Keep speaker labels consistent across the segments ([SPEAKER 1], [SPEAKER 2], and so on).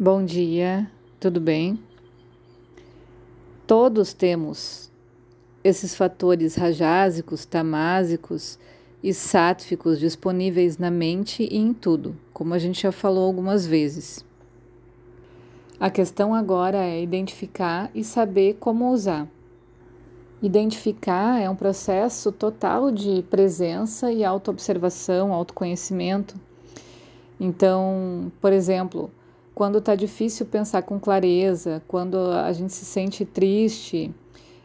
[SPEAKER 1] Bom dia, tudo bem? Todos temos esses fatores rajásicos, tamásicos e sátficos disponíveis na mente e em tudo, como a gente já falou algumas vezes. A questão agora é identificar e saber como usar. Identificar é um processo total de presença e autoobservação, autoconhecimento. Então, por exemplo, quando está difícil pensar com clareza, quando a gente se sente triste,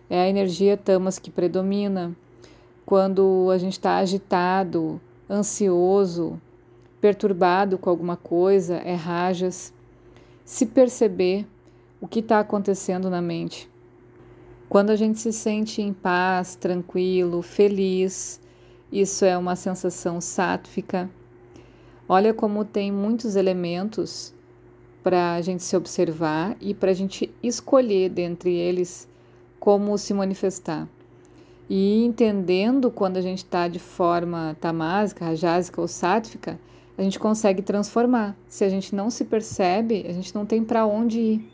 [SPEAKER 1] é a energia tamas que predomina. Quando a gente está agitado, ansioso, perturbado com alguma coisa, é rajas. Se perceber o que está acontecendo na mente. Quando a gente se sente em paz, tranquilo, feliz, isso é uma sensação sátfica. Olha como tem muitos elementos para a gente se observar e para a gente escolher dentre eles como se manifestar. E entendendo quando a gente está de forma tamásica, rajásica ou sátfica, a gente consegue transformar. Se a gente não se percebe, a gente não tem para onde ir.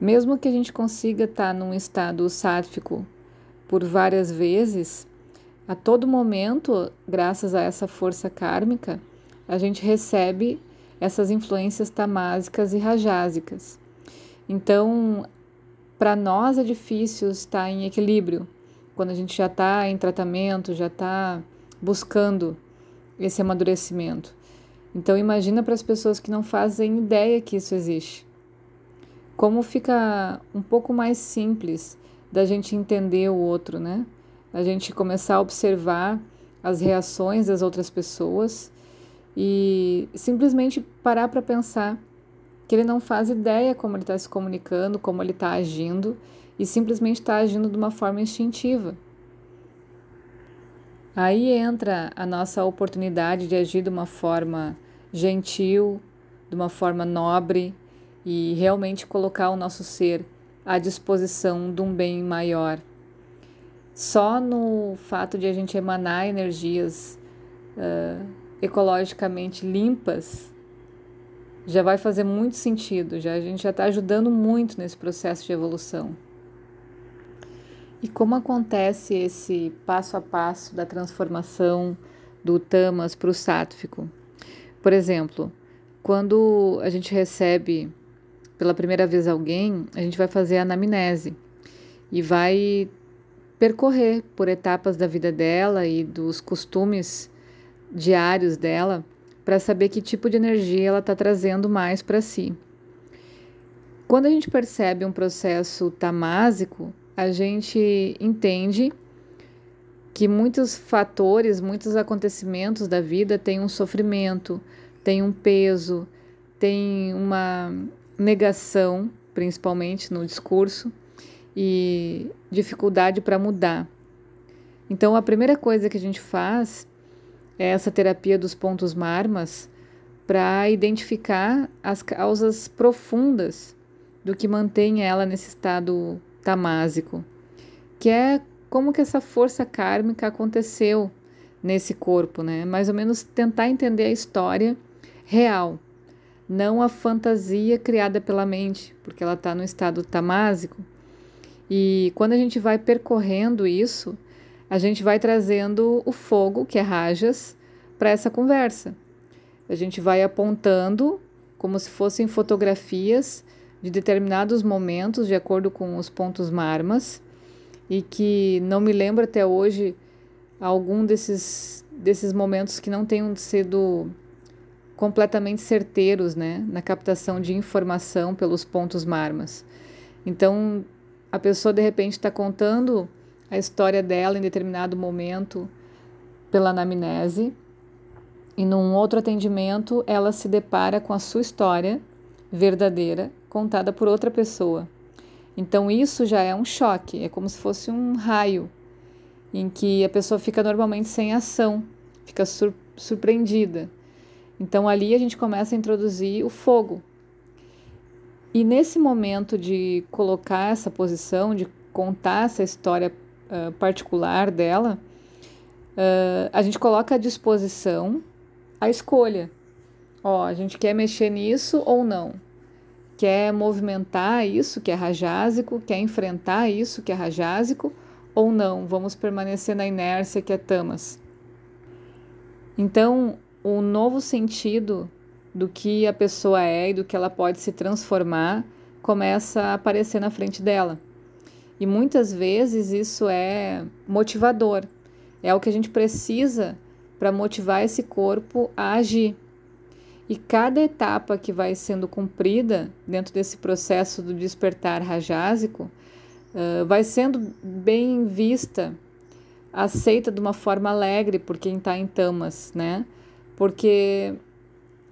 [SPEAKER 1] Mesmo que a gente consiga estar tá num estado sátfico por várias vezes, a todo momento, graças a essa força kármica, a gente recebe essas influências tamásicas e rajásicas. Então, para nós é difícil estar em equilíbrio quando a gente já está em tratamento, já está buscando esse amadurecimento. Então, imagina para as pessoas que não fazem ideia que isso existe. Como fica um pouco mais simples da gente entender o outro, né? A gente começar a observar as reações das outras pessoas e simplesmente parar para pensar que ele não faz ideia como ele está se comunicando, como ele está agindo e simplesmente está agindo de uma forma instintiva. Aí entra a nossa oportunidade de agir de uma forma gentil, de uma forma nobre e realmente colocar o nosso ser à disposição de um bem maior. Só no fato de a gente emanar energias uh, ecologicamente limpas, já vai fazer muito sentido, já a gente já está ajudando muito nesse processo de evolução. E como acontece esse passo a passo da transformação do tamas para o sátfico? Por exemplo, quando a gente recebe pela primeira vez alguém, a gente vai fazer a anamnese e vai percorrer por etapas da vida dela e dos costumes diários dela para saber que tipo de energia ela está trazendo mais para si. Quando a gente percebe um processo tamásico, a gente entende que muitos fatores, muitos acontecimentos da vida têm um sofrimento, têm um peso, têm uma negação, principalmente no discurso, e dificuldade para mudar. Então, a primeira coisa que a gente faz essa terapia dos pontos marmas para identificar as causas profundas do que mantém ela nesse estado tamásico, que é como que essa força kármica aconteceu nesse corpo, né? Mais ou menos tentar entender a história real, não a fantasia criada pela mente, porque ela está no estado tamásico. E quando a gente vai percorrendo isso, a gente vai trazendo o fogo, que é rajas, para essa conversa. A gente vai apontando como se fossem fotografias de determinados momentos, de acordo com os pontos marmas, e que não me lembro até hoje algum desses, desses momentos que não tenham sido completamente certeiros né, na captação de informação pelos pontos marmas. Então, a pessoa de repente está contando a história dela em determinado momento pela anamnese, e num outro atendimento ela se depara com a sua história verdadeira contada por outra pessoa. Então isso já é um choque, é como se fosse um raio em que a pessoa fica normalmente sem ação, fica sur surpreendida. Então ali a gente começa a introduzir o fogo. E nesse momento de colocar essa posição, de contar essa história uh, particular dela, uh, a gente coloca à disposição a escolha. Ó, a gente quer mexer nisso ou não? Quer movimentar isso que é rajásico? Quer enfrentar isso que é rajásico? Ou não? Vamos permanecer na inércia que é tamas. Então, o novo sentido do que a pessoa é e do que ela pode se transformar começa a aparecer na frente dela. E muitas vezes isso é motivador, é o que a gente precisa para motivar esse corpo a agir. E cada etapa que vai sendo cumprida dentro desse processo do despertar rajásico uh, vai sendo bem vista, aceita de uma forma alegre por quem está em tamas, né? Porque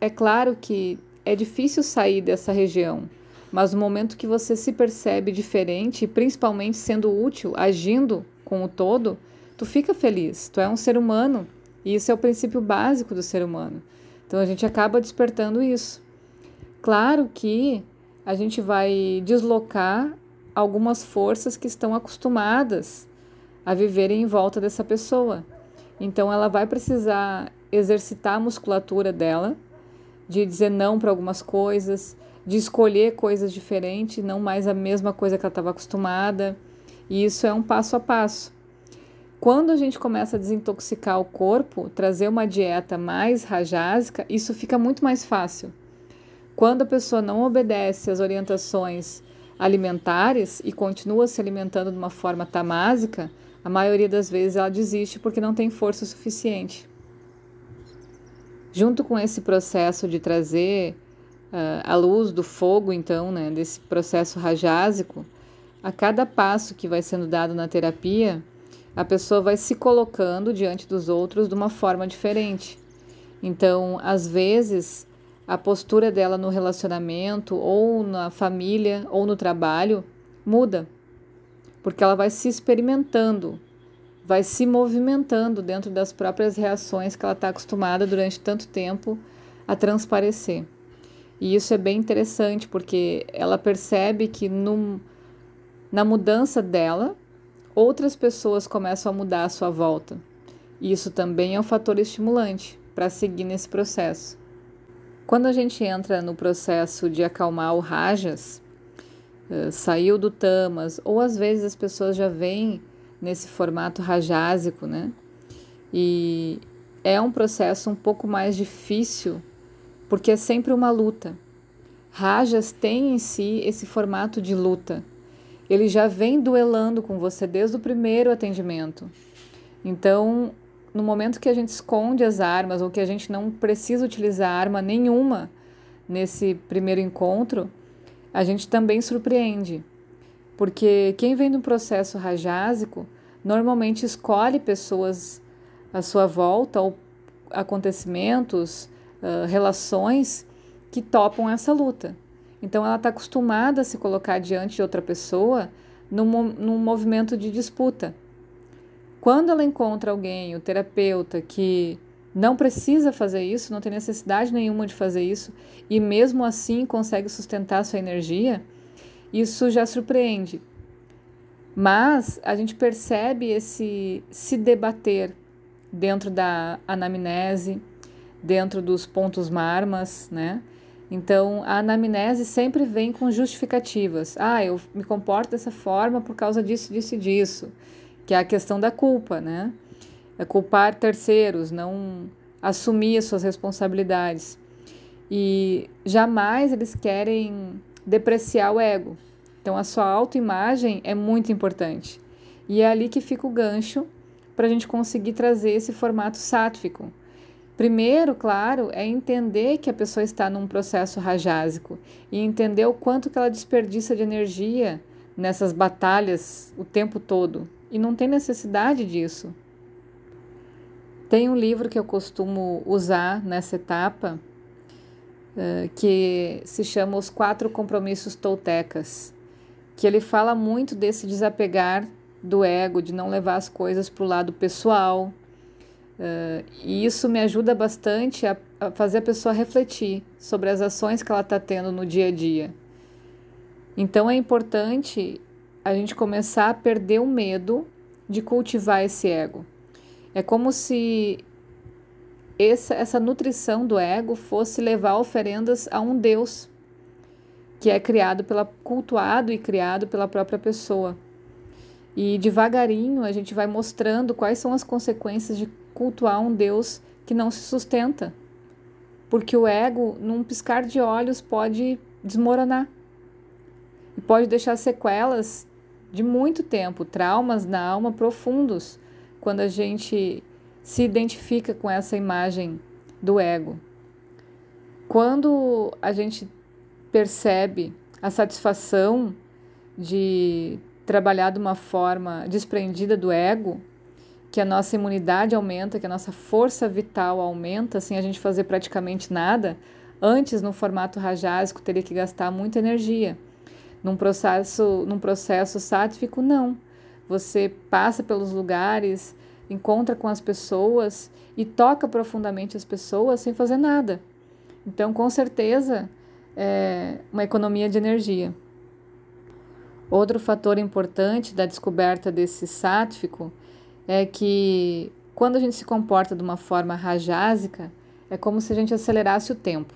[SPEAKER 1] é claro que é difícil sair dessa região, mas no momento que você se percebe diferente, principalmente sendo útil, agindo com o todo, tu fica feliz. Tu é um ser humano e isso é o princípio básico do ser humano. Então a gente acaba despertando isso. Claro que a gente vai deslocar algumas forças que estão acostumadas a viverem em volta dessa pessoa. Então ela vai precisar exercitar a musculatura dela, de dizer não para algumas coisas, de escolher coisas diferentes, não mais a mesma coisa que ela estava acostumada. E isso é um passo a passo. Quando a gente começa a desintoxicar o corpo, trazer uma dieta mais rajásica, isso fica muito mais fácil. Quando a pessoa não obedece às orientações alimentares e continua se alimentando de uma forma tamásica, a maioria das vezes ela desiste porque não tem força suficiente. Junto com esse processo de trazer uh, a luz do fogo, então, né, desse processo rajásico, a cada passo que vai sendo dado na terapia, a pessoa vai se colocando diante dos outros de uma forma diferente. Então, às vezes, a postura dela no relacionamento, ou na família, ou no trabalho muda, porque ela vai se experimentando, vai se movimentando dentro das próprias reações que ela está acostumada durante tanto tempo a transparecer. E isso é bem interessante porque ela percebe que no, na mudança dela, outras pessoas começam a mudar à sua volta. E isso também é um fator estimulante para seguir nesse processo. Quando a gente entra no processo de acalmar o rajas, uh, saiu do tamas, ou às vezes as pessoas já vêm nesse formato rajásico, né? E é um processo um pouco mais difícil porque é sempre uma luta. Rajas tem em si esse formato de luta. Ele já vem duelando com você desde o primeiro atendimento. Então, no momento que a gente esconde as armas ou que a gente não precisa utilizar arma nenhuma nesse primeiro encontro, a gente também surpreende. Porque quem vem do processo rajásico normalmente escolhe pessoas à sua volta ou acontecimentos relações que topam essa luta. Então ela está acostumada a se colocar diante de outra pessoa num, num movimento de disputa. Quando ela encontra alguém, o terapeuta, que não precisa fazer isso, não tem necessidade nenhuma de fazer isso, e mesmo assim consegue sustentar sua energia, isso já surpreende. Mas a gente percebe esse se debater dentro da anamnese, dentro dos pontos marmas, né? Então, a anamnese sempre vem com justificativas. Ah, eu me comporto dessa forma por causa disso, disso e disso. Que é a questão da culpa, né? É culpar terceiros, não assumir as suas responsabilidades. E jamais eles querem depreciar o ego. Então, a sua autoimagem é muito importante. E é ali que fica o gancho para a gente conseguir trazer esse formato sátfico Primeiro, claro, é entender que a pessoa está num processo rajásico e entender o quanto que ela desperdiça de energia nessas batalhas o tempo todo. E não tem necessidade disso. Tem um livro que eu costumo usar nessa etapa uh, que se chama Os Quatro Compromissos Toltecas, que ele fala muito desse desapegar do ego, de não levar as coisas para o lado pessoal, Uh, e isso me ajuda bastante a, a, fazer a pessoa refletir sobre as ações que ela está tendo no dia a dia. Então é importante a gente começar a perder o medo de cultivar esse ego. É como se essa, essa nutrição do ego fosse levar oferendas a um Deus que é criado pela cultuado e criado pela própria pessoa. E devagarinho a gente vai mostrando quais são as consequências de cultuar um Deus que não se sustenta. Porque o ego, num piscar de olhos, pode desmoronar. E pode deixar sequelas de muito tempo, traumas na alma profundos, quando a gente se identifica com essa imagem do ego. Quando a gente percebe a satisfação de trabalhar de uma forma desprendida do ego, que a nossa imunidade aumenta, que a nossa força vital aumenta sem a gente fazer praticamente nada, antes no formato rajásico teria que gastar muita energia. Num processo, num processo sátifico, não. Você passa pelos lugares, encontra com as pessoas e toca profundamente as pessoas sem fazer nada. Então, com certeza, é uma economia de energia. Outro fator importante da descoberta desse sátifico é que quando a gente se comporta de uma forma rajásica, é como se a gente acelerasse o tempo,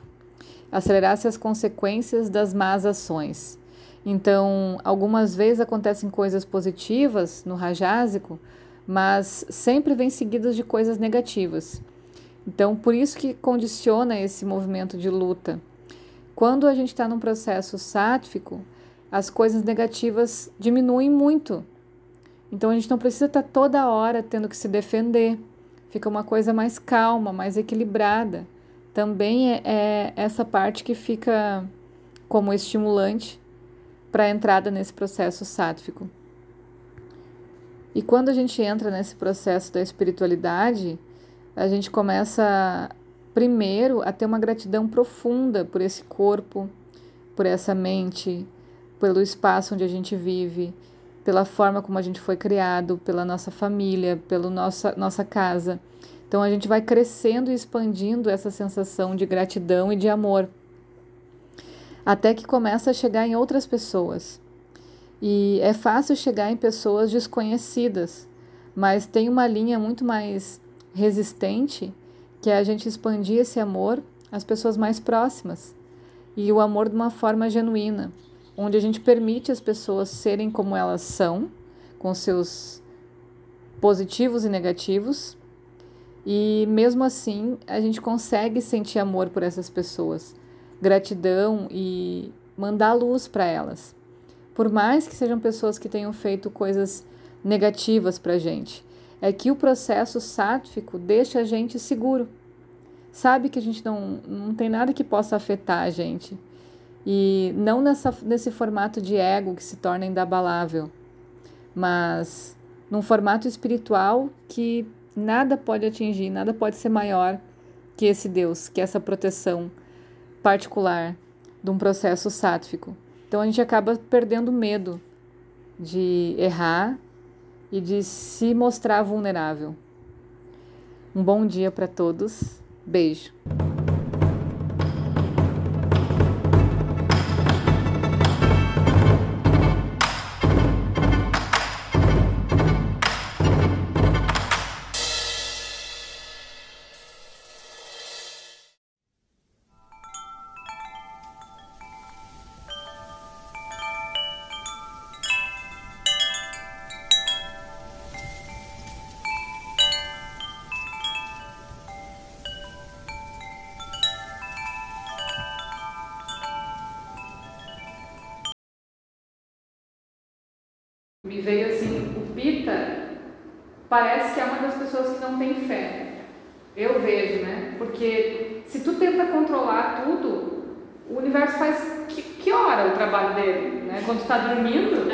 [SPEAKER 1] acelerasse as consequências das más ações. Então, algumas vezes acontecem coisas positivas no rajásico, mas sempre vem seguidas de coisas negativas. Então, por isso que condiciona esse movimento de luta. Quando a gente está num processo sátifico, as coisas negativas diminuem muito. Então a gente não precisa estar tá toda hora tendo que se defender. Fica uma coisa mais calma, mais equilibrada. Também é, é essa parte que fica como estimulante para a entrada nesse processo sátifico. E quando a gente entra nesse processo da espiritualidade, a gente começa primeiro, a ter uma gratidão profunda por esse corpo, por essa mente, pelo espaço onde a gente vive, pela forma como a gente foi criado, pela nossa família, pela nossa, nossa casa. Então a gente vai crescendo e expandindo essa sensação de gratidão e de amor, até que começa a chegar em outras pessoas. E é fácil chegar em pessoas desconhecidas, mas tem uma linha muito mais resistente que é a gente expandir esse amor às pessoas mais próximas e o amor de uma forma genuína, onde a gente permite as pessoas serem como elas são, com seus positivos e negativos, e mesmo assim a gente consegue sentir amor por essas pessoas, gratidão e mandar luz para elas. Por mais que sejam pessoas que tenham feito coisas negativas para a gente, é que o processo sátifico deixa a gente seguro. Sabe que a gente não, não tem nada que possa afetar a gente. E não nessa, nesse formato de ego que se torna inabalável, mas num formato espiritual que nada pode atingir, nada pode ser maior que esse Deus, que essa proteção particular de um processo sátifico. Então a gente acaba perdendo medo de errar e de se mostrar vulnerável. Um bom dia para todos. Beijo. Me veio assim, o Pita parece que é uma das pessoas que não tem fé. Eu vejo, né? Porque se tu tenta controlar tudo, o universo faz que, que hora o trabalho dele, né? Quando tu tá dormindo,